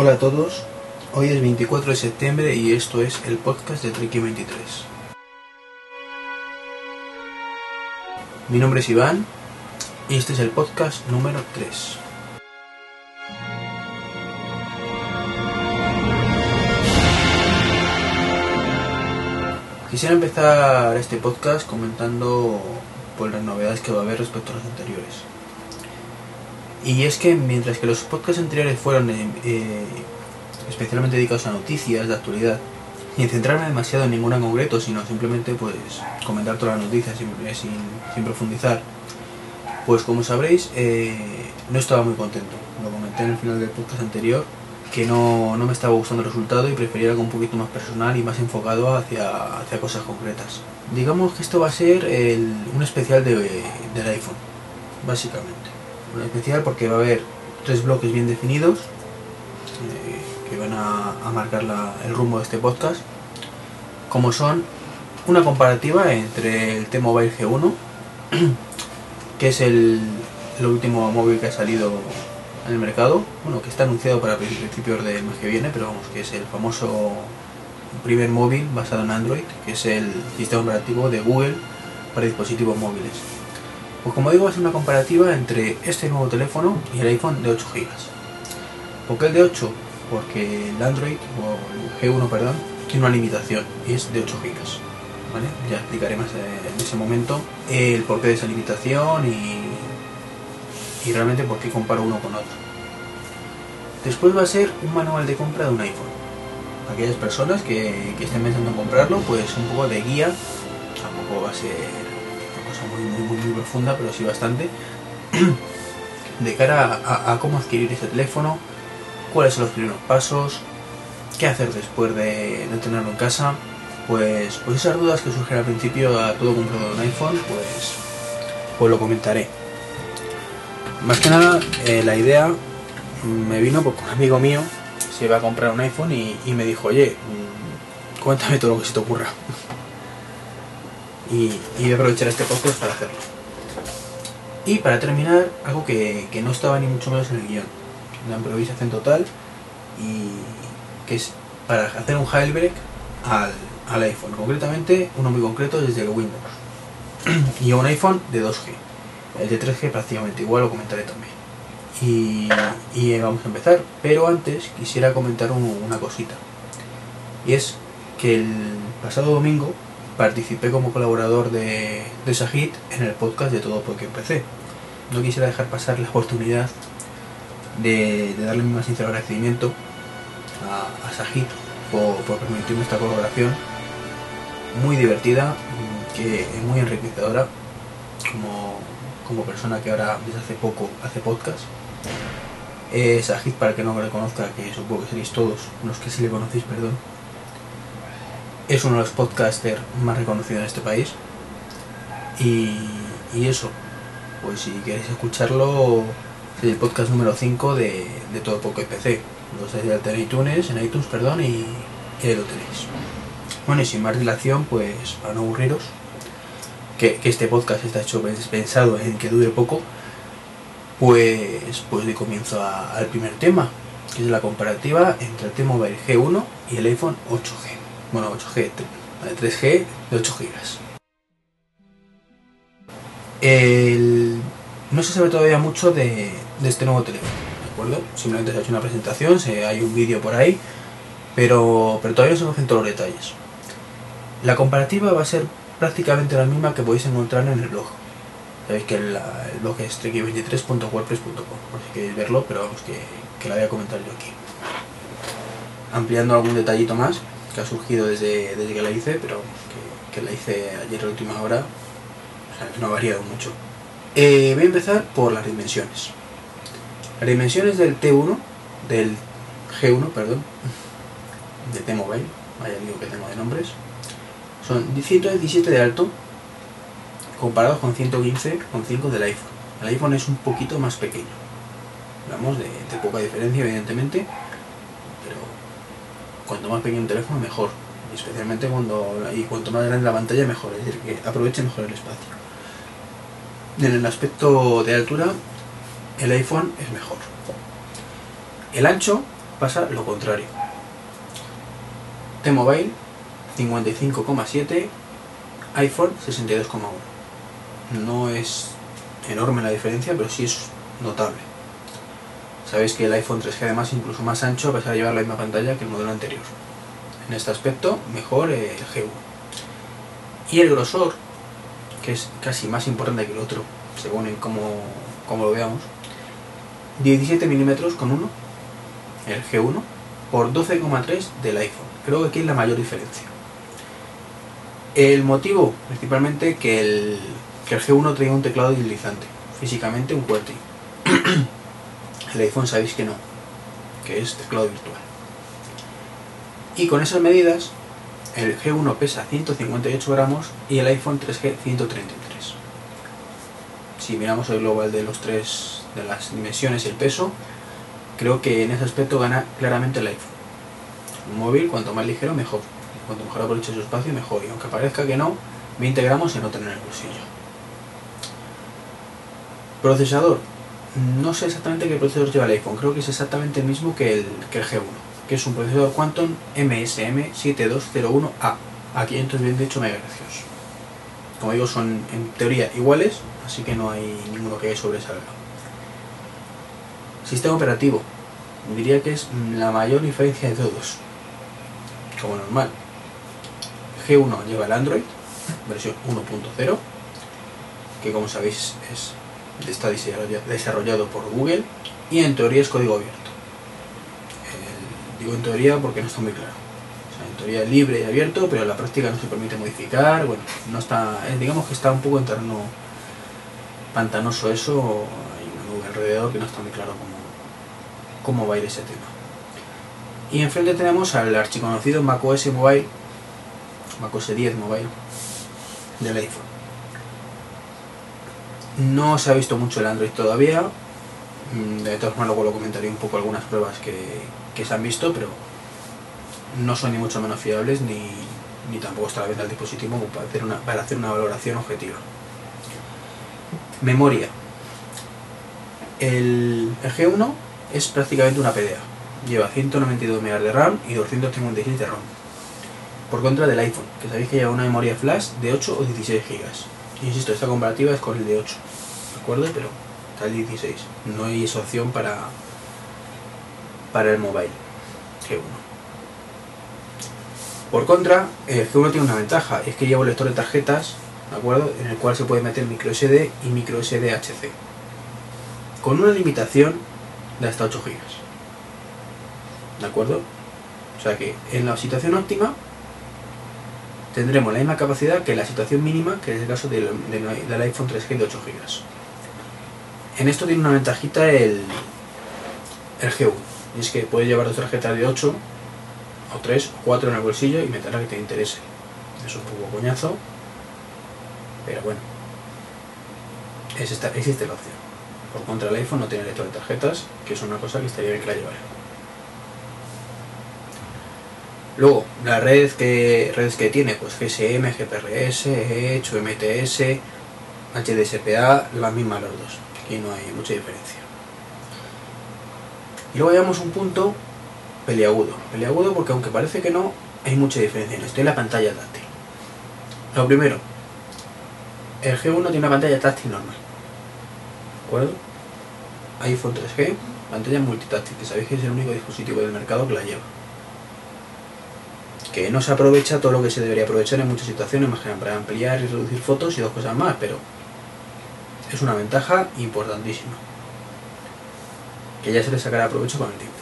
Hola a todos, hoy es 24 de septiembre y esto es el podcast de Treki 23. Mi nombre es Iván y este es el podcast número 3. Quisiera empezar este podcast comentando por las novedades que va a haber respecto a los anteriores. Y es que mientras que los podcasts anteriores fueron eh, eh, especialmente dedicados a noticias de actualidad, sin centrarme demasiado en ninguna en concreto, sino simplemente pues comentar todas las noticias sin, sin profundizar, pues como sabréis, eh, no estaba muy contento. Lo comenté en el final del podcast anterior, que no, no me estaba gustando el resultado y prefería algo un poquito más personal y más enfocado hacia, hacia cosas concretas. Digamos que esto va a ser el, un especial de, del iPhone, básicamente. Especial porque va a haber tres bloques bien definidos eh, que van a, marcar el rumbo de este podcast, como son una comparativa entre el T-Mobile G1, que es el, el último móvil que ha salido en el mercado, bueno, que está anunciado para principios del mes que viene, pero vamos, que es el famoso primer móvil basado en Android, que es el sistema operativo de Google para dispositivos móviles. Pues como digo, es una comparativa entre este nuevo teléfono y el iPhone de 8 GB. ¿Por qué el de 8? Porque el Android, o el G1, perdón, tiene una limitación y es de 8 GB. ¿Vale? Ya explicaré más en ese momento el porqué de esa limitación y, y realmente por qué comparo uno con otro. Después va a ser un manual de compra de un iPhone. Aquellas personas que, que estén pensando en comprarlo, pues un poco de guía. Tampoco va a ser muy, muy, muy, profunda, pero sí bastante. de cara a, cómo adquirir ese teléfono, cuáles son los primeros pasos, qué hacer después de, de tenerlo en casa. Pues, pues esas dudas que surgen al principio a todo comprador de un iPhone, pues, pues lo comentaré. Más que nada, eh, la idea me vino porque un amigo mío se iba a comprar un iPhone y, me dijo, oye, mmm, cuéntame todo lo que se te ocurra. Y, voy a aprovechar este podcast para hacerlo. Y para terminar, algo que, que, no estaba ni mucho menos en el guion. Una improvisación total y que es para hacer un jailbreak al, al iPhone. Concretamente, uno muy concreto desde el Windows. y un iPhone de 2G. El de 3G prácticamente igual, lo comentaré también. Y, y, vamos a empezar. Pero antes quisiera comentar un, una cosita. Y es que el pasado domingo participé como colaborador de, de Sajid en el podcast de Todo Porque Empecé. No quisiera dejar pasar la oportunidad de, darle mi más sincero agradecimiento a, a Sajid por, permitirme esta colaboración muy divertida, que es muy enriquecedora como, como persona que ahora desde hace poco hace podcast. Eh, Sajid, para que no le conozca, que supongo que seréis todos los que sí le conocéis, perdón, es uno de los podcasters más reconocidos en este país. Y, y eso, pues si queréis escucharlo, es el podcast número 5 de, de Todo Poco PC. Lo de en iTunes, en iTunes, perdón, y, y ahí lo tenéis. Bueno, y sin más dilación, pues para no aburriros, que, que, este podcast está hecho pensado en que dure poco, pues, pues de comienzo al primer tema, que es la comparativa entre el T-Mobile G1 y el iPhone 8G. Bueno, 8G, 3G de 8 GB. El... No se sabe todavía mucho de, este nuevo teléfono, ¿de acuerdo? Simplemente se ha hecho una presentación, se, hay un vídeo por ahí, pero, pero todavía no se conocen todos los detalles. La comparativa va a ser prácticamente la misma que podéis encontrar en el blog. Sabéis que el, blog es treki23.wordpress.com, por si queréis verlo, pero vamos, que, que la voy a comentar yo aquí. Ampliando algún detallito más que ha surgido desde, desde que la hice, pero que, que, la hice ayer a última hora, no ha variado mucho. Eh, voy a empezar por las dimensiones. Las dimensiones del T1, del G1, perdón, de T-Mobile, vaya digo que tengo de nombres, son 117 de alto comparados con 115,5 del iPhone. El iPhone es un poquito más pequeño. Hablamos de, poca diferencia, evidentemente, cuanto más pequeño un teléfono, mejor. Especialmente cuando. y cuanto más grande la pantalla, mejor. Es decir, que aproveche mejor el espacio. En el aspecto de altura, el iPhone es mejor. El ancho pasa lo contrario. T-Mobile 55,7, iPhone 62,1. No es enorme la diferencia, pero sí es notable. Sabéis que el iPhone 3G además incluso más ancho a pesar de llevar la misma pantalla que el modelo anterior. En este aspecto, mejor el G1. Y el grosor, que es casi más importante que el otro, según en cómo, lo veamos, 17 milímetros con uno, el G1, por 12,3 del iPhone. Creo que aquí es la mayor diferencia. El motivo, principalmente, que el, que el G1 traía un teclado deslizante, físicamente un QWERTY. El iPhone sabéis que no, que es teclado virtual. Y con esas medidas, el G1 pesa 158 gramos y el iPhone 3G 133. Si miramos el global de los tres, de las dimensiones y el peso, creo que en ese aspecto gana claramente el iPhone. Un móvil, cuanto más ligero, mejor cuanto mejor aproveche su espacio, mejor. Y aunque parezca que no, 20 gramos se notan en el bolsillo. Procesador. No sé exactamente qué procesador lleva el iPhone, creo que es exactamente el mismo que el, que el G1, que es un procesador Quantum MSM7201A a 528 MHz. Como digo, son en teoría iguales, así que no hay ninguno que sobresalga. Sistema operativo. Diría que es la mayor diferencia de todos. Como normal. G1 lleva el Android, versión 1.0, que como sabéis es, está desarrollado por Google y en teoría es código abierto. digo en teoría porque no está muy claro. en teoría es libre y abierto, pero en la práctica no se permite modificar. Bueno, no está, digamos que está un poco en terreno pantanoso eso, hay una nube alrededor que no está muy claro cómo, cómo va a ir ese tema. Y enfrente tenemos al archiconocido macOS Mobile macOS 10 Mobile del iPhone. No se ha visto mucho el Android todavía, mm, de todas formas luego lo comentaré un poco algunas pruebas que, se han visto, pero no son ni mucho menos fiables ni, tampoco está la venta el dispositivo para hacer, una, para hacer una valoración objetiva. Memoria. El, el G1 es prácticamente una PDA. Lleva 192 MB de RAM y 256 de ROM por contra del iPhone, que sabéis que lleva una memoria flash de 8 o 16 GB. Insisto, esta comparativa es con el de 8, ¿de acuerdo? Pero está el 16. No hay esa opción para, para el mobile G1. Por contra, el G1 tiene una ventaja, es que lleva un lector de tarjetas, ¿de acuerdo? En el cual se puede meter micro SD y micro HC. Con una limitación de hasta 8 GB. ¿De acuerdo? O sea que en la situación óptima tendremos la misma capacidad que la situación mínima, que es el caso del, iPhone 3G de 8 GB. En esto tiene una ventajita el, el G1, y es que puedes llevar dos tarjetas de 8 o 3 o 4 en el bolsillo y meter la que te interese. Es un poco coñazo, pero bueno, existe la opción. Por contra el iPhone no tiene lector de tarjetas, que es una cosa que estaría bien que la llevara. Luego, las redes que, redes que tiene, pues GSM, GPRS, Edge, MTS, HDSPA, las mismas los dos. Aquí no hay mucha diferencia. Y luego llevamos un punto peliagudo. Peliagudo porque aunque parece que no, hay mucha diferencia en la pantalla táctil. Lo primero, el G1 tiene una pantalla táctil normal. ¿De acuerdo? iPhone 3G, pantalla multitáctil, que sabéis que es el único dispositivo del mercado que la lleva que no se aprovecha todo lo que se debería aprovechar en muchas situaciones, más que para ampliar y reducir fotos y dos cosas más, pero es una ventaja importantísima, que ya se le sacará provecho con el tiempo.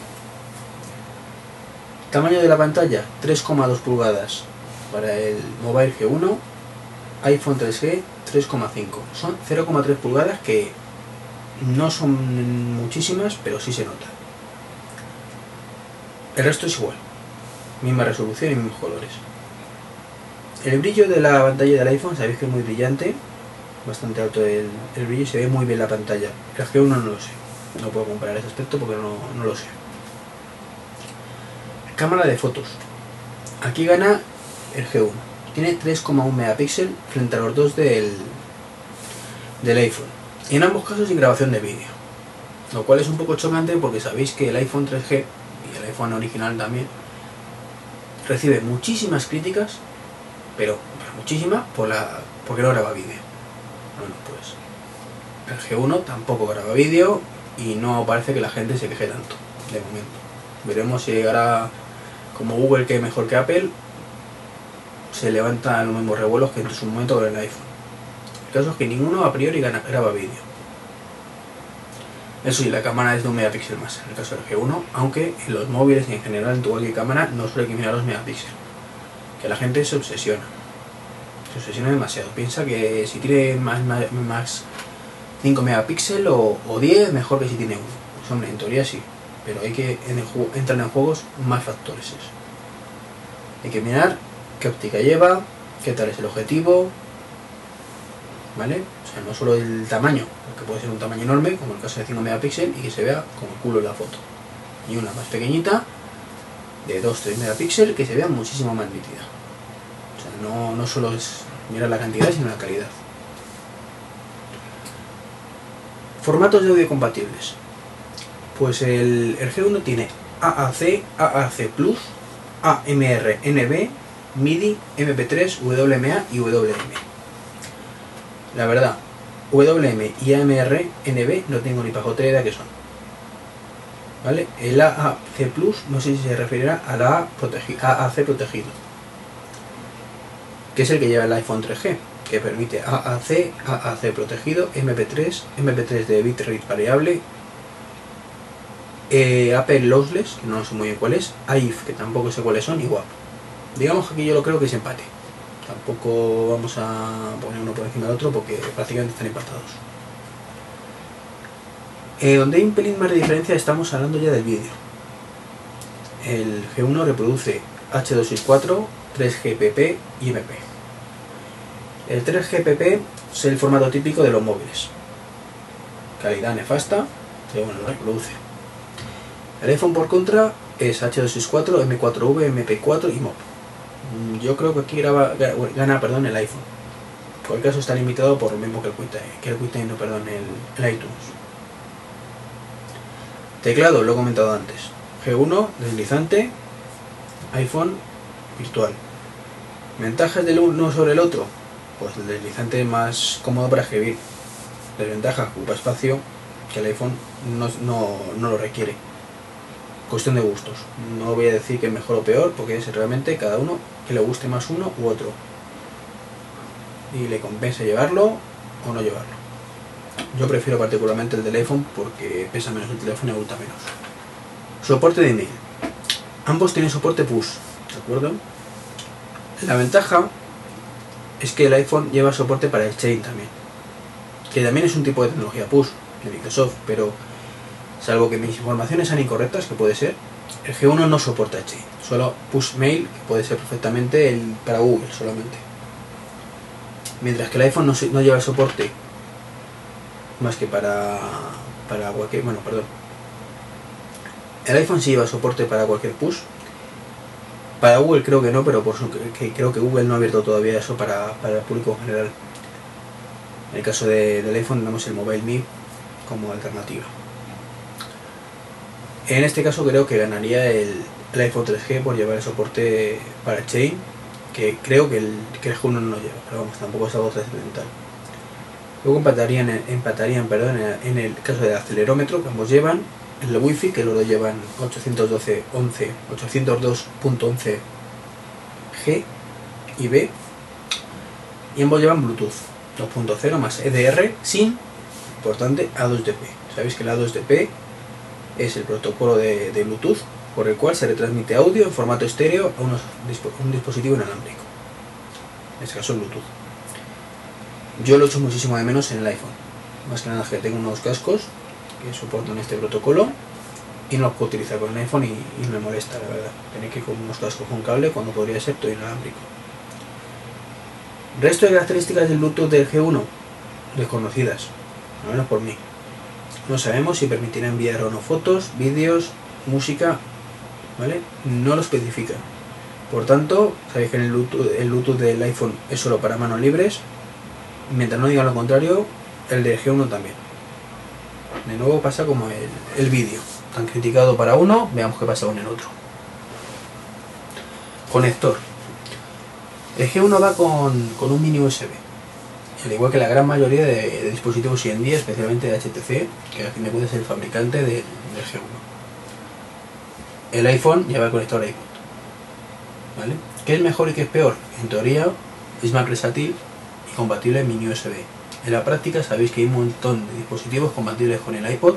Tamaño de la pantalla, 3,2 pulgadas para el Mobile G1, iPhone 3G 3,5. Son 0,3 pulgadas que no son muchísimas, pero sí se nota. El resto es igual misma resolución y mismos colores. El brillo de la pantalla del iPhone, sabéis que es muy brillante, bastante alto el, brillo y se ve muy bien la pantalla. El G1 no lo sé, no puedo comparar ese aspecto porque no, no lo sé. Cámara de fotos. Aquí gana el G1. Tiene 3,1 megapíxeles frente a los dos del, del iPhone. Y en ambos casos sin grabación de vídeo. Lo cual es un poco chocante porque sabéis que el iPhone 3G y el iPhone original también, recibe muchísimas críticas, pero, muchísimas, por la, porque no graba vídeo. Bueno, pues el G1 tampoco graba vídeo y no parece que la gente se queje tanto, de momento. Veremos si llegará como Google que es mejor que Apple, se levanta los mismos revuelos que en su momento con el iPhone. El caso es que ninguno a priori graba vídeo. Eso sí, la cámara es de un megapíxel más, en el caso del G1, aunque en los móviles y en general en tu cualquier cámara no suele que mirar los megapíxeles. Que la gente se obsesiona. Se obsesiona demasiado. Piensa que si tiene más, más, 5 megapíxeles o, 10, mejor que si tiene uno. Pues hombre, en teoría sí. Pero hay que en entran en juegos más factores Hay que mirar qué óptica lleva, qué tal es el objetivo, ¿vale? O sea, no solo el tamaño, que puede ser un tamaño enorme, como el caso de 5 megapíxeles, y que se vea como el culo en la foto. Y una más pequeñita, de 2-3 megapíxeles, que se vea muchísimo más nítida. O sea, no, no solo es mirar la cantidad, sino la calidad. Formatos de audio compatibles. Pues el, el G1 tiene AAC, AAC Plus, AMR, NB, MIDI, MP3, WMA y WM. La verdad, WM y AMR NB no tengo ni pajotera qué son. ¿Vale? El AAC Plus no sé si se referirá a la AAC protegido, que es el que lleva el iPhone 3G, que permite AAC, AAC protegido, MP3, MP3 de bitrate variable, eh, Apple Lossless, que no sé muy bien cuál es, AIF, que tampoco sé cuáles son, y. Digamos que aquí yo lo creo que es empate. Tampoco vamos a poner uno por encima del otro porque prácticamente están empatados. Eh, donde hay un pelín más de diferencia estamos hablando ya del vídeo. El G1 reproduce H264, 3GPP y MP. El 3GPP es el formato típico de los móviles. Calidad nefasta, pero bueno, lo reproduce. El iPhone por contra es H264, M4V, MP4 y MOP. Mm, yo creo que aquí graba, gana perdón, el iPhone. En cualquier caso está limitado por lo mismo que el QuickTime, que el QuickTime, no, perdón, el, iTunes. Teclado, lo he comentado antes. G1, deslizante, iPhone, virtual. ¿Ventajas del uno sobre el otro? Pues el deslizante es más cómodo para escribir. Desventaja, ocupa espacio que el iPhone no, no lo requiere cuestión de gustos. No voy a decir que es mejor o peor, porque es realmente cada uno que le guste más uno u otro. Y le compensa llevarlo o no llevarlo. Yo prefiero particularmente el teléfono porque pesa menos el teléfono y aguanta menos. Soporte de email. Ambos tienen soporte push, ¿de acuerdo? La ventaja es que el iPhone lleva soporte para el chain también. Que también es un tipo de tecnología push de Microsoft, pero salvo que mis informaciones sean incorrectas, que puede ser, el G1 no soporta Chain, solo push mail, que puede ser perfectamente el para Google solamente. Mientras que el iPhone no, lleva soporte más que para, para cualquier, bueno, perdón. El iPhone sí lleva soporte para cualquier push. Para Google creo que no, pero por que, creo que Google no ha abierto todavía eso para, el público en general. En el caso del iPhone tenemos el Mobile Me como alternativa. En este caso creo que ganaría el, iPhone 3G por llevar el soporte para Chain, que creo que el, que el G1 no lo lleva, pero vamos, tampoco es algo trascendental. Luego empatarían, empatarían perdón, en el caso del acelerómetro, que ambos llevan, el Wi-Fi, que dos llevan 812.11, 802.11 G y B, y ambos llevan Bluetooth 2.0 más EDR sin, importante, A2DP. Sabéis que el A2DP es el protocolo de, Bluetooth por el cual se retransmite audio en formato estéreo a un dispositivo inalámbrico. En este caso Bluetooth. Yo lo echo muchísimo de menos en el iPhone. Más que nada que tengo unos cascos que soportan este protocolo y no los puedo utilizar con el iPhone y, me molesta, la verdad. Tener que ir con unos cascos con cable cuando podría ser todo inalámbrico. Resto de características del Bluetooth del G1 desconocidas, al menos por mí. No sabemos si permitirá enviar o no fotos, vídeos, música, ¿vale? No lo especifica. Por tanto, sabéis que el Bluetooth, del iPhone es solo para manos libres. Mientras no diga lo contrario, el de G1 también. De nuevo pasa como el, vídeo. tan criticado para uno, veamos qué pasa con el otro. Conector. El G1 va con, con un mini USB. Al igual que la gran mayoría de, dispositivos hoy en día, especialmente de HTC, que al fin de cuentas es el fabricante del, G1. El iPhone lleva el conector iPod. ¿Vale? ¿Qué es mejor y qué es peor? En teoría es más versátil y compatible mini USB. En la práctica sabéis que hay un montón de dispositivos compatibles con el iPod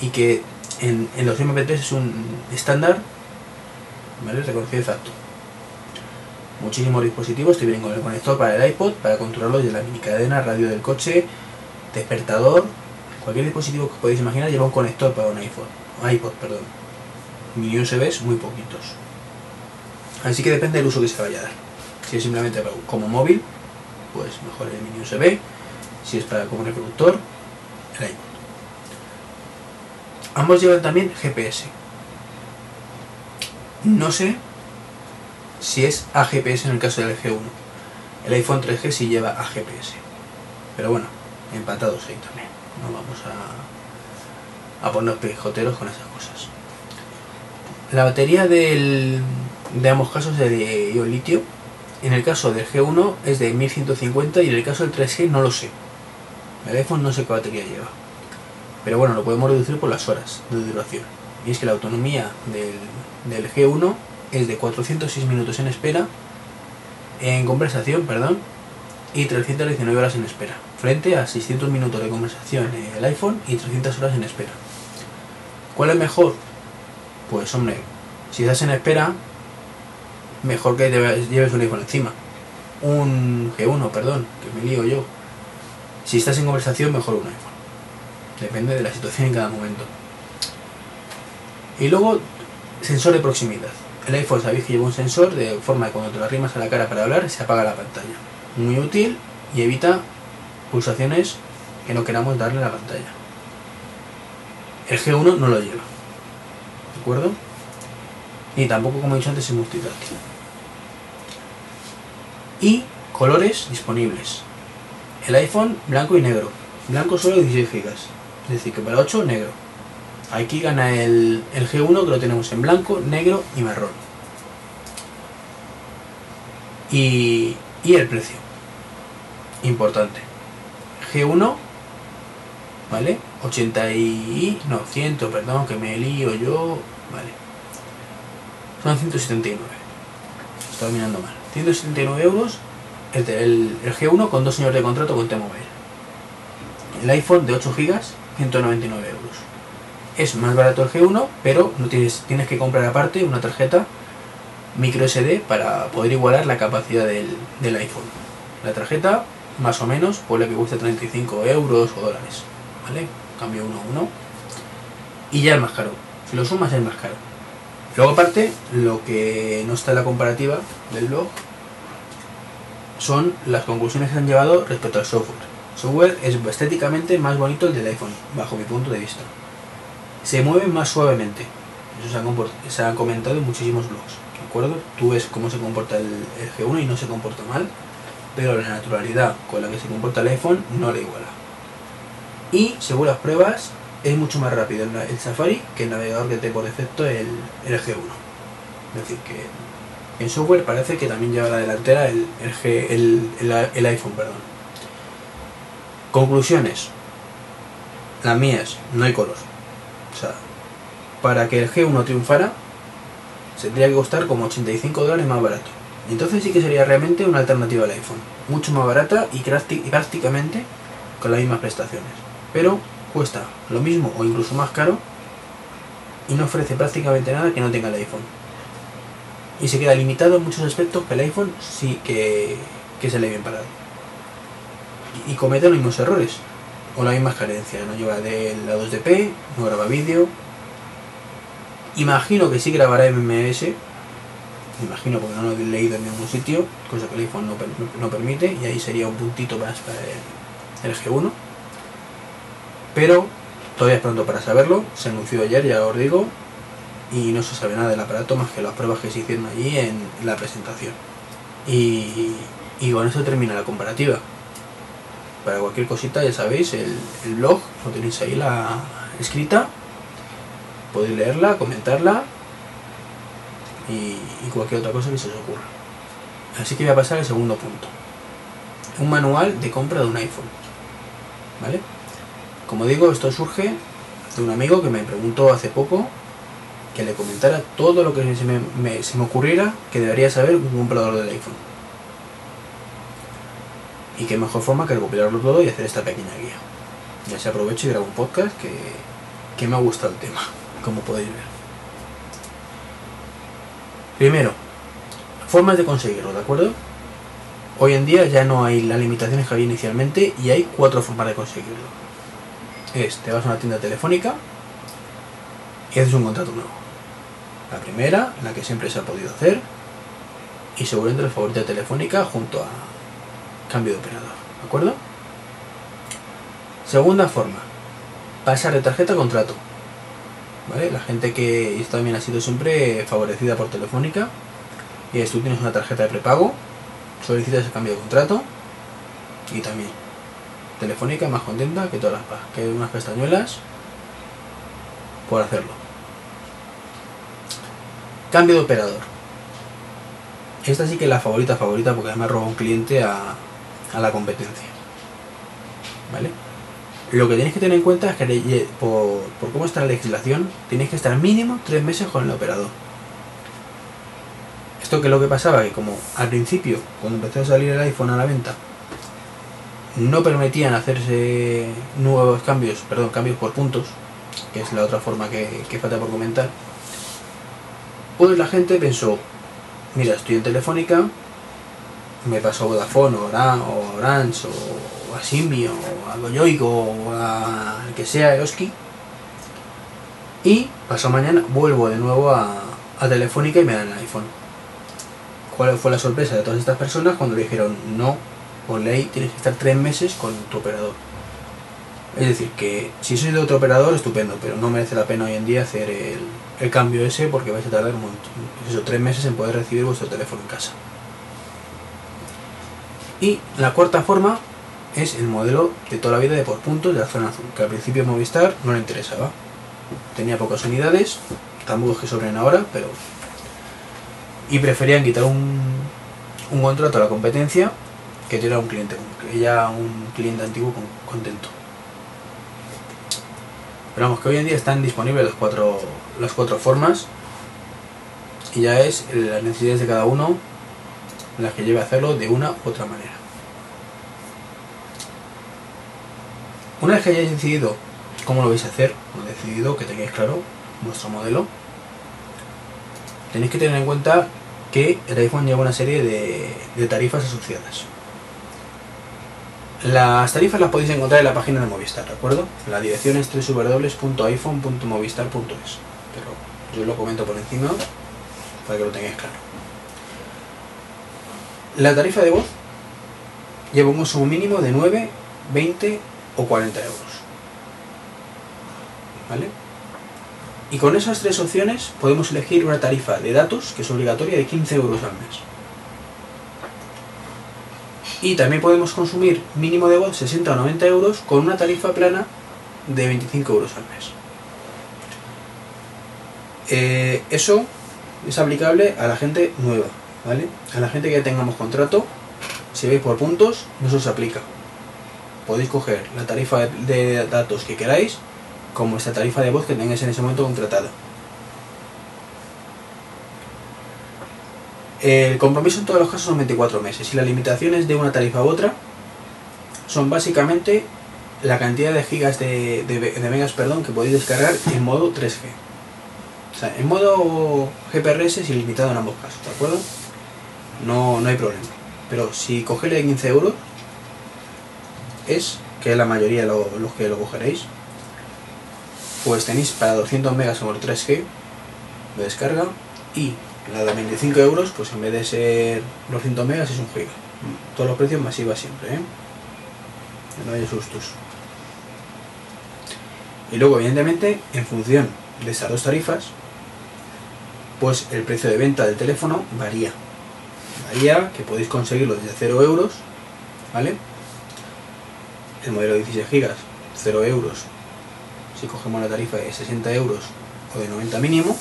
y que en, en los MP3 es un estándar ¿vale? reconocido exacto muchísimos dispositivos te vienen con el conector para el iPod, para controlarlo desde la mini cadena, radio del coche, despertador, cualquier dispositivo que podéis imaginar lleva un conector para un iPhone, iPod, perdón. Mini USBs muy poquitos. Así que depende del uso que se vaya a dar. Si es simplemente como móvil, pues mejor el mini USB. Si es para como reproductor, el iPod. Ambos llevan también GPS. No sé si es AGPS en el caso del G1. El iPhone 3G sí lleva AGPS. Pero bueno, empatados ahí también. No vamos a, a poner pejoteros con esas cosas. La batería del, de ambos casos es de ion litio. En el caso del G1 es de 1150 y en el caso del 3G no lo sé. El iPhone no sé qué batería lleva. Pero bueno, lo podemos reducir por las horas de duración. Y es que la autonomía del, del G1 es de 406 minutos en espera, en conversación, perdón, y 319 horas en espera, frente a 600 minutos de conversación en el iPhone y 300 horas en espera. ¿Cuál es mejor? Pues hombre, si estás en espera, mejor que lleves un iPhone encima. Un G1, perdón, que me lío yo. Si estás en conversación, mejor un iPhone. Depende de la situación en cada momento. Y luego, sensor de proximidad. El iPhone sabéis que lleva un sensor de forma que cuando te lo arrimas a la cara para hablar se apaga la pantalla. Muy útil y evita pulsaciones que no queramos darle a la pantalla. El G1 no lo lleva. ¿De acuerdo? Y tampoco, como he dicho antes, es multitáctil. Y colores disponibles. El iPhone blanco y negro. Blanco solo 16 GB. Es decir, que para 8 negro. Aquí gana el, G1 que lo tenemos en blanco, negro y marrón. Y, el precio. Importante. G1, ¿vale? 80 y... no, 100, perdón, que me lío yo, ¿vale? Son 179. Estaba mirando mal. 179 euros el, el, G1 con dos años de contrato con T-Mobile. El iPhone de 8 GB, 199 euros es más barato el G1, pero no tienes, tienes que comprar aparte una tarjeta micro SD para poder igualar la capacidad del, iPhone. La tarjeta, más o menos, puede que cueste 35 euros o dólares. ¿Vale? Cambio uno a uno. Y ya es más caro. Si lo sumas es más caro. Luego aparte, lo que no está en la comparativa del blog son las conclusiones que han llevado respecto al software. El software es estéticamente más bonito el del iPhone, bajo mi punto de vista se mueven más suavemente. Eso se ha, comentado en muchísimos blogs. ¿De acuerdo? Tú ves cómo se comporta el, G1 y no se comporta mal, pero la naturalidad con la que se comporta el iPhone no le iguala. Y según las pruebas, es mucho más rápido el, Safari que el navegador que te por defecto el, el G1. Es decir, que en software parece que también lleva la delantera el, el, el iPhone. Perdón. Conclusiones. Las mías, no hay color para que el G1 triunfara, tendría que costar como 85 dólares más barato. Entonces sí que sería realmente una alternativa al iPhone. Mucho más barata y prácticamente con las mismas prestaciones. Pero cuesta lo mismo o incluso más caro y no ofrece prácticamente nada que no tenga el iPhone. Y se queda limitado en muchos aspectos que el iPhone sí que, que se le bien parado. Y, y comete los mismos errores o las mismas carencias. No lleva de la 2DP, no graba vídeo. Imagino que sí grabará MMS. Imagino porque no lo he leído en ningún sitio, cosa que el iPhone no, permite, y ahí sería un puntito más para el, G1. Pero todavía es pronto para saberlo, se anunció ayer, ya os digo, y no se sabe nada del aparato más que las pruebas que se hicieron allí en la presentación. Y, y con eso termina la comparativa para cualquier cosita ya sabéis, el, blog lo tenéis ahí la escrita. podéis leerla, comentarla y, cualquier otra cosa que se os ocurra. Así que voy a pasar al segundo punto. Un manual de compra de un iPhone. ¿Vale? Como digo, esto surge de un amigo que me preguntó hace poco que le comentara todo lo que se me, me- se me ocurriera que debería saber un comprador del iPhone. Y qué mejor forma que recopilarlo todo y hacer esta pequeña guía. Ya se aprovecho y grabo un podcast que, que me ha gustado el tema, como podéis ver. Primero, formas de conseguirlo, ¿de acuerdo? Hoy en día ya no hay las limitaciones que había inicialmente y hay cuatro formas de conseguirlo. Es, te vas a una tienda telefónica y haces un contrato nuevo. La primera, la que siempre se ha podido hacer, y seguramente la favorita telefónica junto a cambio de operador, ¿de acuerdo? Segunda forma, pasar de tarjeta a contrato. ¿Vale? La gente que también ha sido siempre favorecida por Telefónica, y es tú tienes una tarjeta de prepago, solicitas el cambio de contrato, y también Telefónica más contenta que todas las que unas pestañuelas por hacerlo. Cambio de operador. Esta sí que es la favorita favorita porque además roba un cliente a, a la competencia. ¿Vale? Lo que tenéis que tener en cuenta es que por, por cómo está la legislación, tenéis que estar mínimo tres meses con el operador. Esto que es lo que pasaba, que como al principio, cuando empezó a salir el iPhone a la venta, no permitían hacerse nuevos cambios, perdón, cambios por puntos, que es la otra forma que, que falta por comentar, pues la gente pensó, mira, estoy en Telefónica, me paso a Vodafone o Oran- o Orange o a Simbi o a Goyoico o a el que sea Eroski y pasado mañana vuelvo de nuevo a, a Telefónica y me dan el iPhone. ¿Cuál fue la sorpresa de todas estas personas cuando le dijeron no, por ley tienes que estar tres meses con tu operador? Es decir, que si sois de otro operador, estupendo, pero no merece la pena hoy en día hacer el, el cambio ese porque vais a tardar un montón, eso, tres meses en poder recibir vuestro teléfono en casa. Y la cuarta forma es el modelo de toda la vida de por puntos de la zona azul, que al principio Movistar no le interesaba. Tenía pocas unidades, tampoco es que sobren ahora, pero... Y preferían quitar un, un contrato a la competencia que tener a un cliente, ya un cliente antiguo con- contento. Pero vamos, que hoy en día están disponibles las cuatro, las cuatro formas y ya es las necesidades de cada uno las que lleve a hacerlo de una u otra manera. Una vez que hayáis decidido cómo lo vais a hacer, o decidido que tengáis claro vuestro modelo, tenéis que tener en cuenta que el iPhone lleva una serie de, de tarifas asociadas. Las tarifas las podéis encontrar en la página de Movistar, ¿de acuerdo? La dirección es www.iphone.movistar.es Pero yo lo comento por encima para que lo tengáis claro. La tarifa de voz lleva un consumo mínimo de 9, 20 o 40 euros. ¿Vale? Y con esas tres opciones podemos elegir una tarifa de datos que es obligatoria de 15 euros al mes. Y también podemos consumir mínimo de voz 60 o 90 euros con una tarifa plana de 25 euros al mes. Eh, eso es aplicable a la gente nueva, ¿vale? A la gente que ya tengamos contrato, si veis por puntos, no se os aplica. Podéis coger la tarifa de- datos que queráis, como esta tarifa de voz que tengáis en ese momento contratada. El compromiso en todos los casos son 24 meses y las limitaciones de una tarifa u otra son básicamente la cantidad de gigas de, de, de megas perdón, que podéis descargar en modo 3G. O sea, en modo GPRS es ilimitado en ambos casos, ¿de acuerdo? No, no hay problema. Pero si cogéis de 15 euros, es, que la mayoría lo- los que lo cogeréis, pues tenéis para 200 megas modo 3G de descarga y la de 25 euros, pues en vez de ser 200 megas es un giga. Todos los precios masivas siempre, ¿eh? No haya sustos. Y luego, evidentemente, en función de estas dos tarifas, pues el precio de venta del teléfono varía. Varía, que podéis conseguirlo desde 0 euros, ¿vale? El modelo de 16 gigas, 0 euros. Si cogemos la tarifa de 60 euros o de 90 mínimo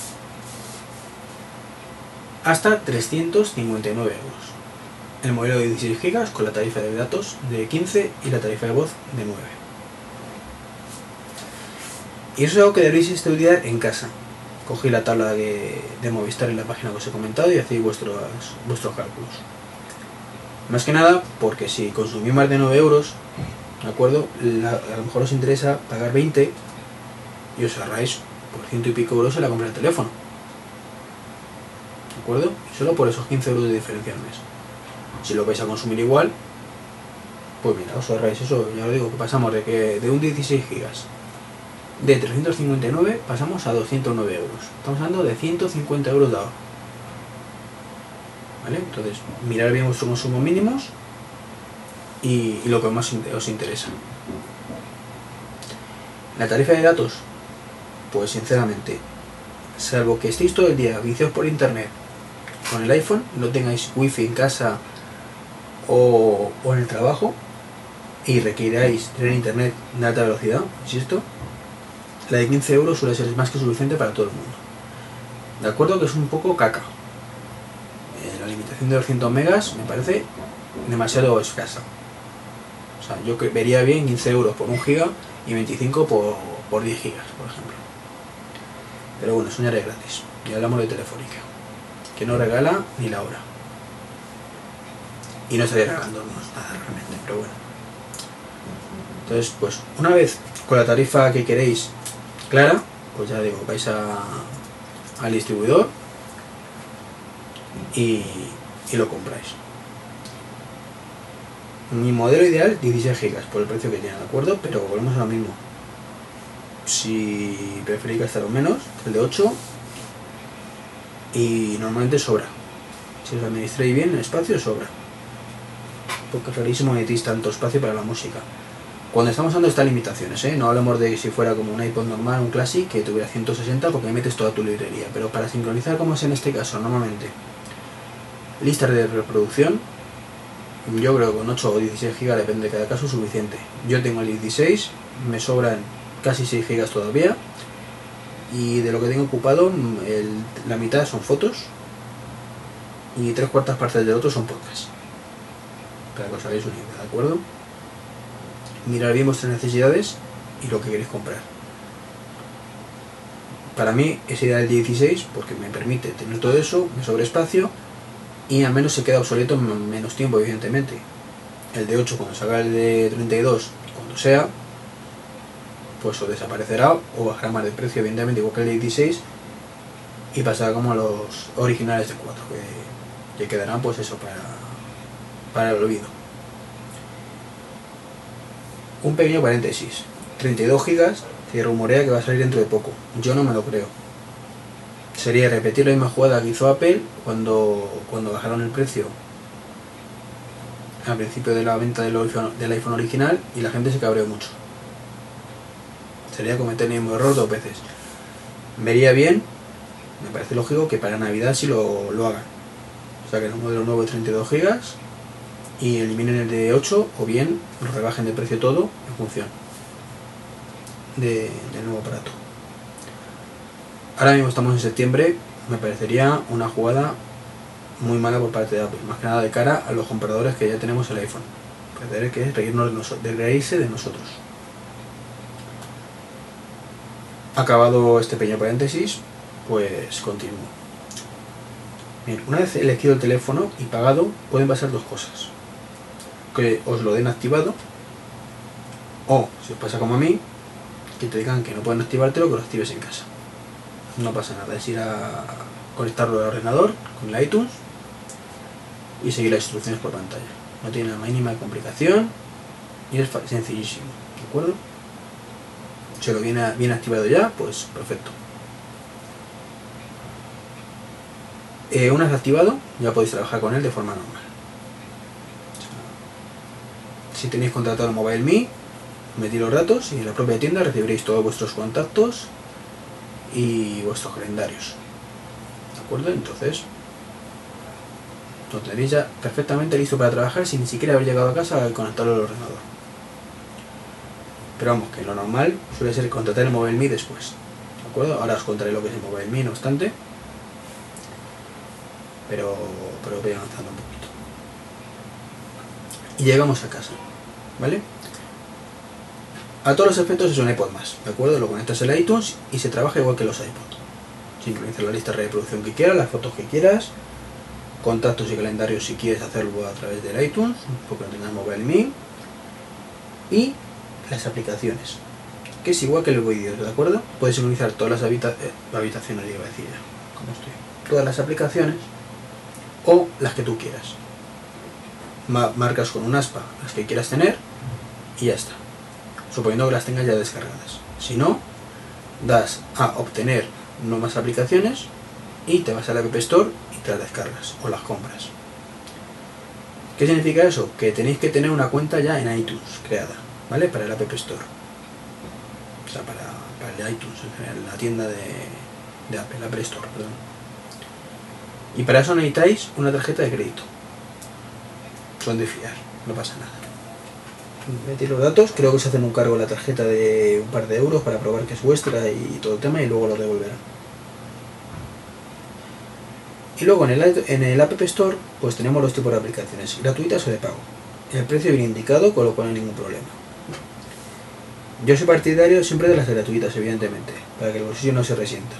hasta 359 euros. El modelo de 16 GB con la tarifa de datos de 15 y la tarifa de voz de 9. Y eso es algo que deberéis estudiar en casa. Cogéis la tabla de, Movistar en la página que os he comentado y hacéis vuestros, vuestros cálculos. Más que nada porque si consumís más de 9 euros, ¿de acuerdo? a lo mejor os interesa pagar 20 y os ahorráis por ciento y pico euros en la compra del teléfono. ¿De acuerdo? Solo por esos 15 euros de diferencia al mes. Si lo vais a consumir igual, pues mira, os ahorráis eso. Ya os digo que pasamos de que de un 16 gigas de 359 pasamos a 209 euros. Estamos hablando de 150 euros de ahorro. ¿Vale? Entonces, mirar bien vuestros consumos mínimos y, lo que más os interesa. La tarifa de datos, pues sinceramente, salvo que estéis todo el día viciados por internet con el iPhone, no tengáis wifi en casa o, en el trabajo y requiráis tener internet de alta velocidad, insisto, la de 15 euros suele ser más que suficiente para todo el mundo. De acuerdo que es un poco caca. Eh, la limitación de 200 megas me parece demasiado escasa. O sea, yo vería bien 15 euros por 1 giga y 25 por, por 10 gigas, por ejemplo. Pero bueno, ya era gratis. Y hablamos de Telefónica, que no regala ni la hora. Y no estaría regalándonos nada realmente, pero bueno. Entonces, pues una vez con la tarifa que queréis clara, pues ya digo, vais a, al distribuidor y, lo compráis. Mi modelo ideal 16 GB por el precio que tiene, ¿de acuerdo? Pero volvemos a lo mismo. Si preferís gastar menos, el de 8 y normalmente sobra. Si os administréis bien el espacio, sobra. Porque rarísimo necesitáis tanto espacio para la música. Cuando estamos hablando de estas limitaciones, ¿eh? no hablamos de si fuera como un iPod normal, un Classic, que tuviera 160 porque ahí metes toda tu librería, pero para sincronizar como es en este caso normalmente, listas de reproducción, yo creo que con 8 o 16 GB depende de cada caso suficiente. Yo tengo el 16, me sobran casi 6 GB todavía, y de lo que tengo ocupado, la mitad son fotos y tres cuartas partes del otro son podcasts. Para que os hagáis una idea, ¿de acuerdo? Mirar bien vuestras necesidades y lo que queréis comprar. Para mí es ideal el 16 porque me permite tener todo eso, me sobra espacio y al menos se queda obsoleto en menos tiempo, evidentemente. El de 8 cuando salga el de 32, cuando sea, pues o desaparecerá o bajará más de precio, evidentemente, igual que el de 16 y pasará como a los originales de 4, que, que quedarán pues eso para, para el olvido. Un pequeño paréntesis. 32 gigas se rumorea que va a salir dentro de poco. Yo no me lo creo. Sería repetir la misma jugada que hizo Apple cuando, cuando bajaron el precio al principio de la venta del iPhone, del iPhone original y la gente se cabreó mucho. Sería cometer el mismo error dos veces. Vería bien, me parece lógico que para Navidad sí lo, lo hagan. O sea que es un modelo nuevo de 32 gigas y eliminen el de 8 o bien lo rebajen de precio todo en función del nuevo aparato. Ahora mismo estamos en septiembre, me parecería una jugada muy mala por parte de Apple, más que nada de cara a los compradores que ya tenemos el iPhone. Parece que reírnos de, reírse de nosotros. Acabado este pequeño paréntesis, pues continúo. Una vez elegido el teléfono y pagado, pueden pasar dos cosas que os lo den activado. O si os pasa como a mí que te digan que no pueden activártelo que lo actives en casa. No pasa nada es ir a conectarlo al ordenador con el iTunes y seguir las instrucciones por pantalla. No tiene la mínima complicación y es sencillísimo ¿de acuerdo? si lo viene bien activado ya pues perfecto. Eh, una vez activado ya podéis trabajar con él de forma normal si tenéis contratado Mobile Me, metid los datos y en la propia tienda recibiréis todos vuestros contactos y vuestros calendarios. ¿De acuerdo? Entonces, lo tenéis ya perfectamente listo para trabajar sin ni siquiera haber llegado a casa y conectarlo al ordenador. Pero vamos, que lo normal suele ser contratar el Mobile Me después. ¿De acuerdo? Ahora os contaré lo que es el Mobile Me, no obstante. Pero, pero voy avanzando un poquito. Y llegamos a casa, ¿vale? A todos los efectos es un iPod más, ¿de acuerdo? Lo conectas el iTunes y se trabaja igual que los iPods. Sincronizar la lista de reproducción que quieras, las fotos que quieras, contactos y calendarios si quieres hacerlo a través del iTunes, porque no tengas Mobile Me, y las aplicaciones, que es igual que el vídeo, ¿de acuerdo? Puedes sincronizar todas las habita eh, habitaciones, iba a decir ya, como estoy, todas las aplicaciones o las que tú quieras. Marcas con un aspa las que quieras tener y ya está. Suponiendo que las tengas ya descargadas. Si no, das a obtener más aplicaciones y te vas a la App Store y te las descargas o las compras. ¿Qué significa eso? Que tenéis que tener una cuenta ya en iTunes creada, ¿vale? Para el App Store. O sea, para, el iTunes, en la tienda de, de Apple, Apple Store, perdón. Y para eso necesitáis una tarjeta de crédito. Son de fiar, no pasa nada. Metéis los datos, creo que se hacen un cargo la tarjeta de un par de euros para probar que es vuestra y todo el tema y luego lo devolverán. Y luego en el, en el App Store pues tenemos los tipos de aplicaciones, gratuitas o de pago. El precio viene indicado, con lo cual no hay ningún problema. Yo soy partidario siempre de las gratuitas, evidentemente, para que el bolsillo no se resienta.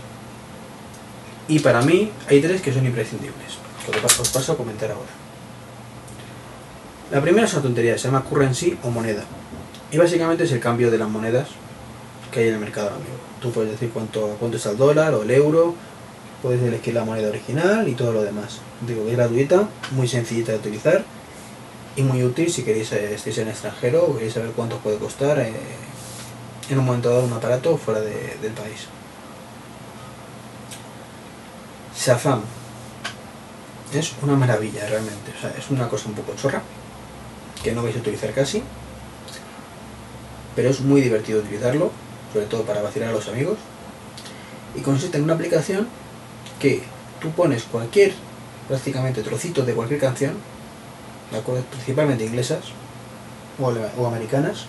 Y para mí hay tres que son imprescindibles, que os paso a comentar ahora. La primera es una tontería, se llama currency o moneda. Y básicamente es el cambio de las monedas que hay en el mercado amigo. Tú puedes decir cuánto, cuánto está el dólar o el euro puedes elegir la moneda original y todo lo demás. Digo que es gratuita, muy sencillita de utilizar y muy útil si queréis eh, estéis en extranjero o queréis saber cuánto puede costar eh, en un momento dado un aparato fuera del país. Shazam es una maravilla realmente, o sea, es una cosa un poco chorra que no vais a utilizar casi, pero es muy divertido utilizarlo, sobre todo para vacilar a los amigos y consiste en una aplicación que tú pones cualquier, prácticamente trocito de cualquier canción, principalmente inglesas o, americanas,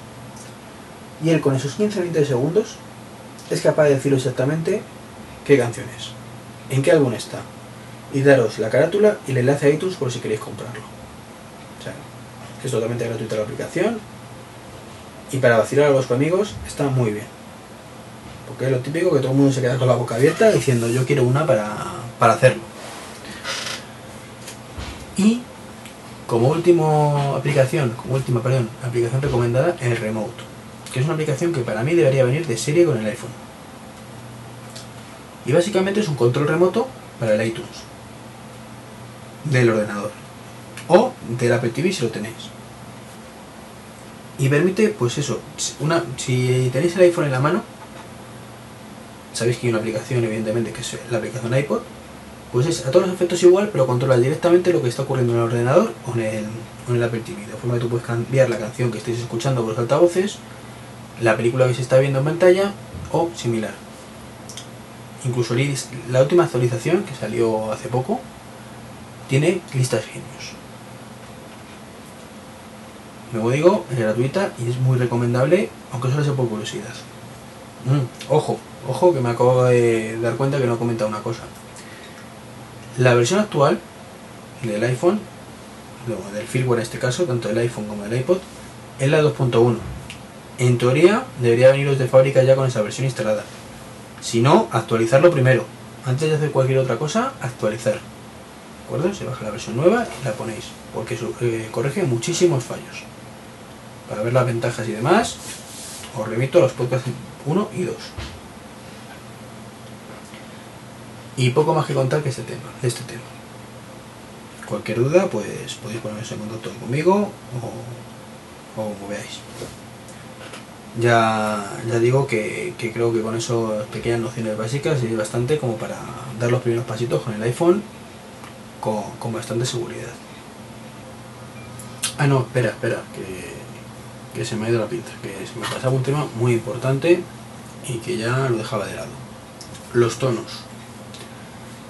y él con esos 15-20 segundos es capaz de decir exactamente qué canción es, en qué álbum está, y daros la carátula y el enlace a iTunes por si queréis comprarlo. Sea, es totalmente gratuita la aplicación y para vacilar a los amigos está muy bien. Porque es lo típico que todo el mundo se queda con la boca abierta diciendo yo quiero una para, para hacerlo. Y como última aplicación, como última, perdón, aplicación recomendada, el Remote, que es una aplicación que para mí debería venir de serie con el iPhone. Y básicamente es un control remoto para el iTunes del ordenador o del Apple TV si lo tenéis. Y permite, pues eso, una, si tenéis el iPhone en la mano, sabéis que hay una aplicación, evidentemente, que es la aplicación iPod, pues es a todos los efectos igual, pero controla directamente lo que está ocurriendo en el ordenador o en el, en el Apple TV. De forma que tú puedes cambiar la canción que estéis escuchando por los altavoces, la película que se está viendo en pantalla o similar. Incluso la última actualización que salió hace poco tiene listas genios. Como digo, es gratuita y es muy recomendable, aunque solo sea por curiosidad. Mm, ojo, ojo que me acabo de dar cuenta que no he comentado una cosa. La versión actual del iPhone, del firmware en este caso, tanto del iPhone como del iPod, es la 2.1. En teoría debería veniros de fábrica ya con esa versión instalada. Si no, actualizarlo primero. Antes de hacer cualquier otra cosa, actualizar. ¿De acuerdo? Se baja la versión nueva y la ponéis. Porque eh, corrige muchísimos fallos. Para ver las ventajas y demás, os remito a los podcasts 1 y 2. Y poco más que contar que este tema, este tema. Cualquier duda, pues podéis poneros en contacto conmigo o, como veáis. Ya, ya digo que, creo que con esas pequeñas nociones básicas es bastante como para dar los primeros pasitos con el iPhone con, con bastante seguridad. Ah, no, espera, espera, que, que se me ha ido la pinta, que se me pasaba un tema muy importante y que ya lo dejaba de lado. Los tonos.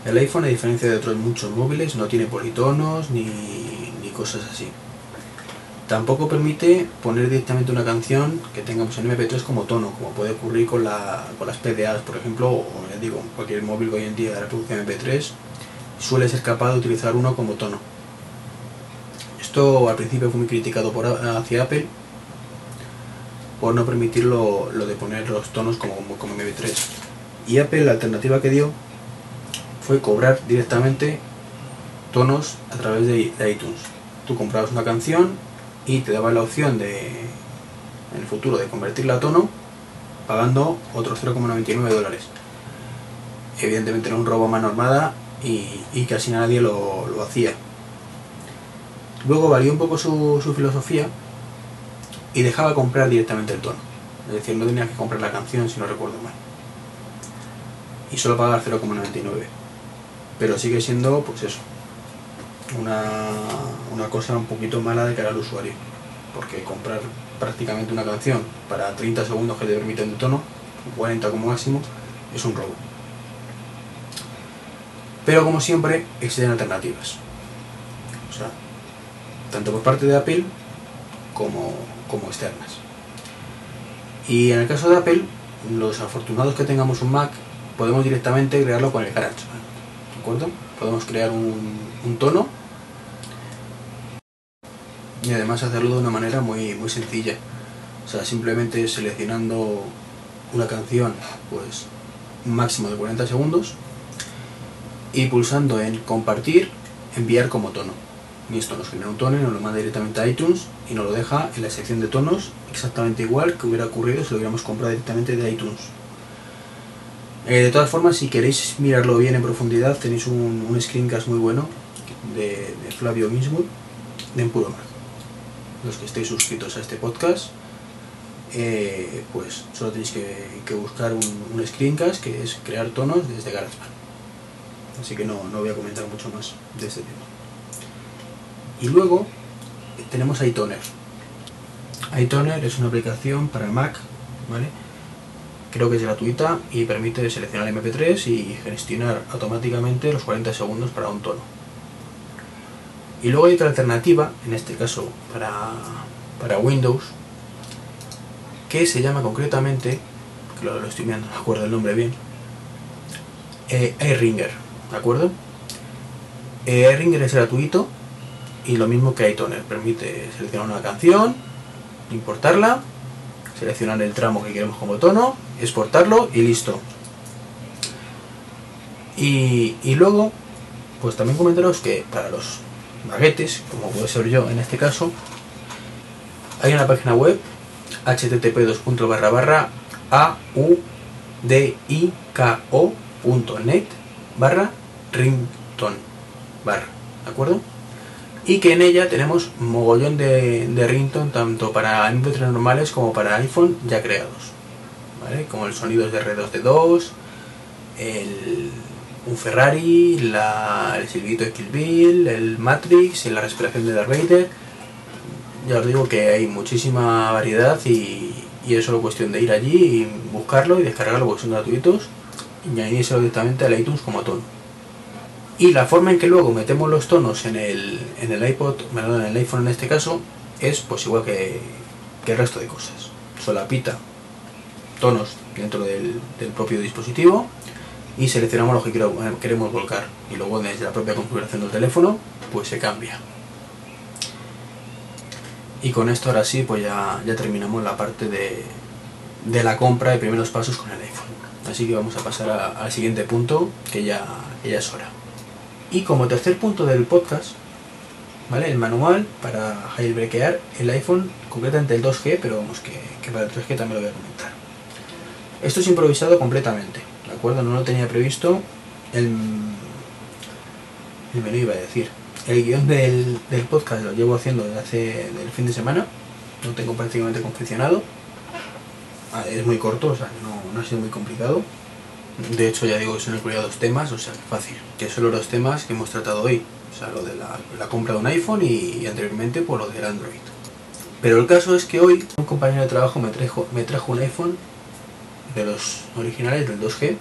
El iPhone, a diferencia de otros muchos móviles, no tiene politonos ni, cosas así. Tampoco permite poner directamente una canción que tengamos en MP3 como tono, como puede ocurrir con, la, con las PDAs, por ejemplo, o ya digo, cualquier móvil que hoy en día de reproducción MP3 suele ser capaz de utilizar uno como tono. Esto al principio fue muy criticado por, hacia Apple por no permitir lo, de poner los tonos como, como MP3. Y Apple la alternativa que dio fue cobrar directamente tonos a través de iTunes. Tú comprabas una canción y te daba la opción de, en el futuro, de convertirla a tono pagando otros 0,99 dólares. Evidentemente era un robo a mano armada y, casi nadie lo, hacía. Luego varió un poco su, su, filosofía y dejaba comprar directamente el tono. Es decir, no tenía que comprar la canción si no recuerdo mal. Y solo pagar 0,99. Pero sigue siendo, pues eso, una, una cosa un poquito mala de cara al usuario. Porque comprar prácticamente una canción para 30 segundos que te permiten de tono, 40 como máximo, es un robo. Pero como siempre, existen alternativas. O sea, tanto por parte de Apple como, como externas. Y en el caso de Apple, los afortunados que tengamos un Mac, podemos directamente crearlo con el GarageBand. ¿De acuerdo? Podemos crear un, tono y además hacerlo de una manera muy, muy sencilla. O sea, simplemente seleccionando una canción, pues un máximo de 40 segundos y pulsando en compartir, enviar como tono. Y esto nos genera un tono y nos lo manda directamente a iTunes y nos lo deja en la sección de tonos exactamente igual que hubiera ocurrido si lo hubiéramos comprado directamente de iTunes. Eh, de todas formas, si queréis mirarlo bien en profundidad, tenéis un, screencast muy bueno de, Flavio Ginsburg de Empuro los que estéis suscritos a este podcast, eh, pues solo tenéis que, buscar un, screencast que es crear tonos desde GarageBand. Así que no, voy a comentar mucho más de este tema. Y luego tenemos iToner. iToner es una aplicación para Mac, ¿vale? Creo que es gratuita y permite seleccionar MP3 y gestionar automáticamente los 40 segundos para un tono. Y luego hay otra alternativa, en este caso para, Windows, que se llama concretamente, que lo, estoy viendo, no acuerdo el nombre bien, eh, iRinger, ¿de acuerdo? Eh, iRinger es gratuito y lo mismo que iToner, permite seleccionar una canción, importarla, seleccionar el tramo que queremos como tono, exportarlo y listo. Y, y luego, pues también comentaros que para los baguetes, como puede ser yo en este caso, hay una página web http audiko.net barra rington ¿de acuerdo? Y que en ella tenemos mogollón de, de rington tanto para MP3 normales como para iPhone ya creados. Como el sonido de R2D2, el un Ferrari, la, el silbito de Kill Bill, el Matrix y la respiración de Darth Vader. Ya os digo que hay muchísima variedad y, es solo cuestión de ir allí y buscarlo y descargarlo porque son gratuitos y añadírselo directamente al iTunes como tono. Y la forma en que luego metemos los tonos en el, en el iPod, en el iPhone en este caso, es pues igual que, el resto de cosas. Solapita tonos dentro del propio dispositivo y seleccionamos lo que eh, queremos volcar. Y luego desde la propia configuración del teléfono pues se cambia. Y con esto ahora sí pues ya, ya terminamos la parte de, de la compra y primeros pasos con el iPhone. Así que vamos a pasar al siguiente punto que ya, ya es hora y como tercer punto del podcast ¿vale? el manual para jailbreakear el iPhone concretamente el 2G pero vamos que, que para el 3G también lo voy a comentar esto es improvisado completamente ¿de acuerdo? No lo tenía previsto. El, el menú iba a decir. El guion del, podcast lo llevo haciendo desde hace el fin de semana. Lo tengo prácticamente confeccionado. Ah, es muy corto, o sea, no, no ha sido muy complicado. De hecho, ya digo que son incluidos dos temas, o sea, fácil. Que son los dos temas que hemos tratado hoy. O sea, lo de la, compra de un iPhone y, anteriormente por lo del Android. Pero el caso es que hoy un compañero de trabajo me trajo, me trajo un iPhone de los originales del 2G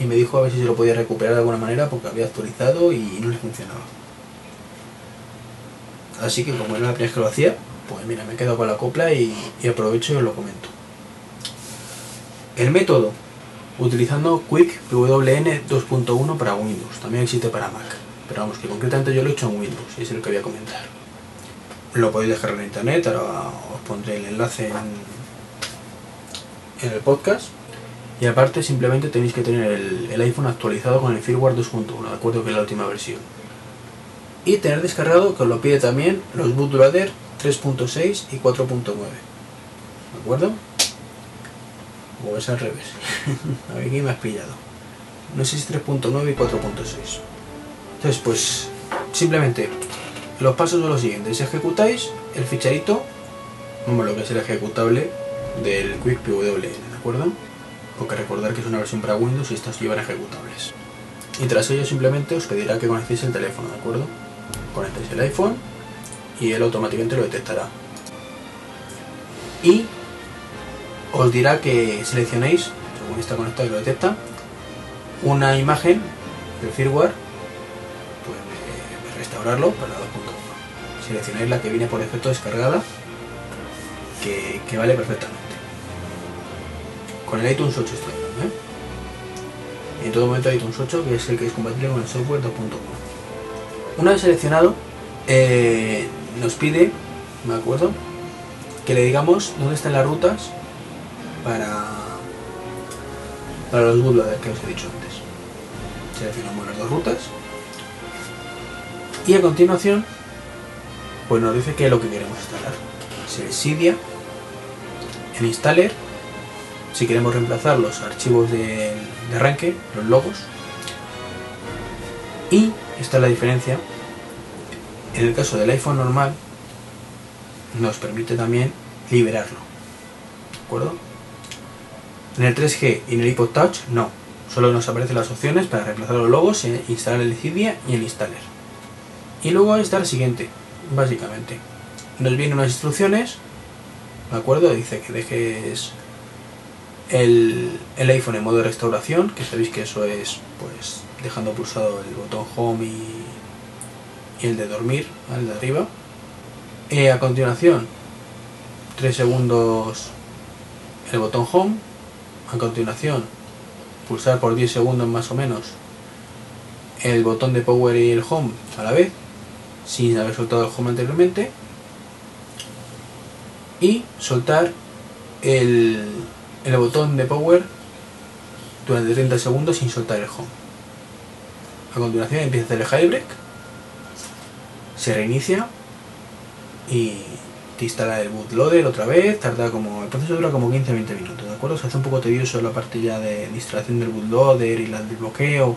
y me dijo a ver si se lo podía recuperar de alguna manera porque había actualizado y no le funcionaba. Así que como era la primera vez que lo hacía, pues mira, me he quedado con la copla y, y aprovecho y os lo comento. El método, utilizando Quick PWN 2.1 para Windows, también existe para Mac, pero vamos, que concretamente yo lo he hecho en Windows y es el que voy a comentar. Lo podéis dejar en internet, ahora os pondré el enlace en, en el podcast. Y aparte simplemente tenéis que tener el, el iPhone actualizado con el firmware 2.1, de acuerdo que es la última versión. Y tener descargado, que os lo pide también, los bootloader 3.6 y 4.9. ¿De acuerdo? O es al revés. A ver me has pillado. No sé si 3.9 y 4.6. Entonces, pues, simplemente, los pasos son los siguientes. Ejecutáis el ficherito, como lo que es el ejecutable del Quick PWN, ¿de acuerdo? Porque recordar que es una versión para Windows y estas llevan ejecutables. Y tras ello simplemente os pedirá que conectéis el teléfono, ¿de acuerdo? Conectéis el iPhone y él automáticamente lo detectará. Y os dirá que seleccionéis, según está conectado y lo detecta, una imagen del firmware, pues restaurarlo para la 2.1. Seleccionáis la que viene por defecto descargada, que, que vale perfectamente. Con el iTunes 8 estoy hablando, ¿eh? En todo momento iTunes 8, que es el que es compatible con el software 2.1. Una vez seleccionado, eh, nos pide, me acuerdo, que le digamos dónde están las rutas para, para los bootloaders que os he dicho antes. Seleccionamos las dos rutas y a continuación pues nos dice qué es lo que queremos instalar. Se Cydia, el installer, si queremos reemplazar los archivos de, de arranque, los logos, y esta es la diferencia. En el caso del iPhone normal, nos permite también liberarlo. ¿De acuerdo? En el 3G y en el iPod Touch, no. Solo nos aparecen las opciones para reemplazar los logos, e instalar el Cydia y el installer. Y luego está el siguiente, básicamente. Nos vienen unas instrucciones, ¿de acuerdo? Dice que dejes el, el iPhone en modo de restauración, que sabéis que eso es pues dejando pulsado el botón home y, y el de dormir, el de arriba. Eh, a continuación, 3 segundos el botón home. A continuación, pulsar por 10 segundos más o menos el botón de power y el home a la vez, sin haber soltado el home anteriormente. Y soltar el, el botón de power durante 30 segundos sin soltar el home. A continuación empieza a hacer el jailbreak, se reinicia y te instala el bootloader otra vez, tarda como, el proceso dura como 15-20 minutos, ¿de acuerdo? Se hace un poco tedioso la parte ya de instalación del bootloader y la del bloqueo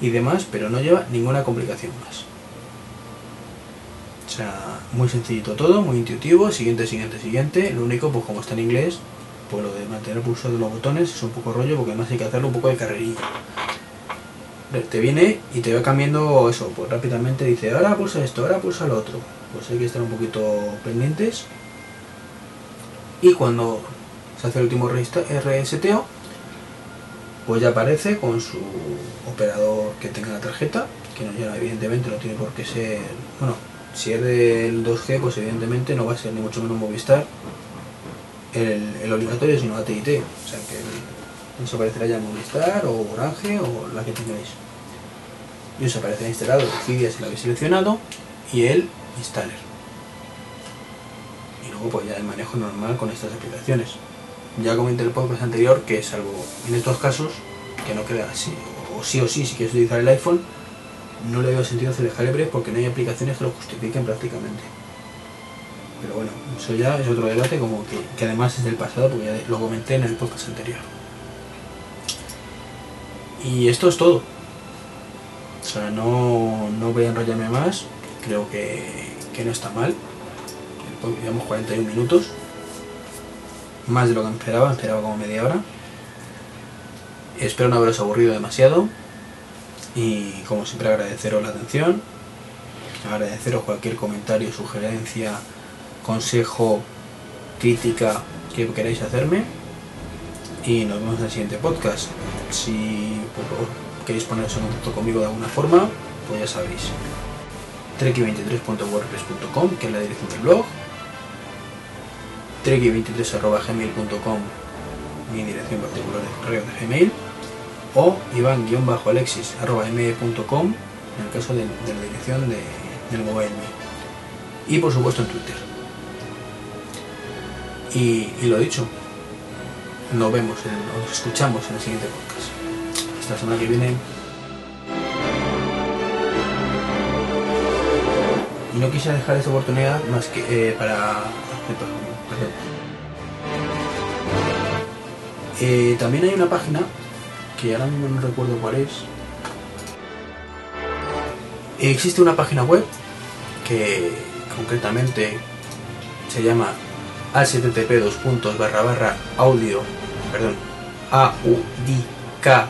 y demás, pero no lleva ninguna complicación más. O sea, muy sencillito todo, muy intuitivo, siguiente, siguiente, siguiente. Lo único, pues como está en inglés, pues lo de mantener pulso de los botones es un poco rollo porque además hay que hacerlo un poco de carrerilla. Te viene y te va cambiando eso, pues rápidamente dice, ahora pulsa esto, ahora pulsa lo otro. Pues hay que estar un poquito pendientes. Y cuando se hace el último reseteo, pues ya aparece con su operador que tenga la tarjeta, que no evidentemente, no tiene por qué ser, bueno, si es del 2G, pues evidentemente no va a ser ni mucho menos Movistar el, el obligatorio, sino AT&T, o sea que os aparecerá ya Movistar o Orange o la que tengáis. Y os aparecerá instalado Cydia si lo habéis seleccionado y el installer. Y luego pues ya el manejo normal con estas aplicaciones. Ya comenté el podcast anterior que es algo, en estos casos, que no queda así, o sí o sí, si quieres utilizar el iPhone, no le veo sentido hacer el jailbreak porque no hay aplicaciones que lo justifiquen prácticamente. Pero bueno, eso ya es otro debate como que, que además es del pasado porque ya lo comenté en el podcast anterior. Y esto es todo. O sea, no, no voy a enrollarme más. Creo que, que no está mal. Llevamos 41 minutos. Más de lo que esperaba, esperaba como media hora. Espero no haberos aburrido demasiado. Y como siempre agradeceros la atención. Agradeceros cualquier comentario, sugerencia, consejo, crítica que queráis hacerme. Y nos vemos en el siguiente podcast. Si queréis poneros en contacto conmigo de alguna forma, pues ya sabéis. treki23.wordpress.com, que es la dirección del blog, treki23.gmail.com, mi dirección particular de correo de Gmail, o iván-alexis.me.com en el caso de, la dirección de, del mobile y por supuesto en Twitter. Y, y lo dicho, nos vemos, en, nos escuchamos en el siguiente podcast. Hasta la semana que viene. Y no quise dejar esta oportunidad más que eh, para... Eh, también hay una página que ahora mismo no recuerdo cuál es. Existe una página web que concretamente se llama http dos puntos barra barra audio perdón a u d k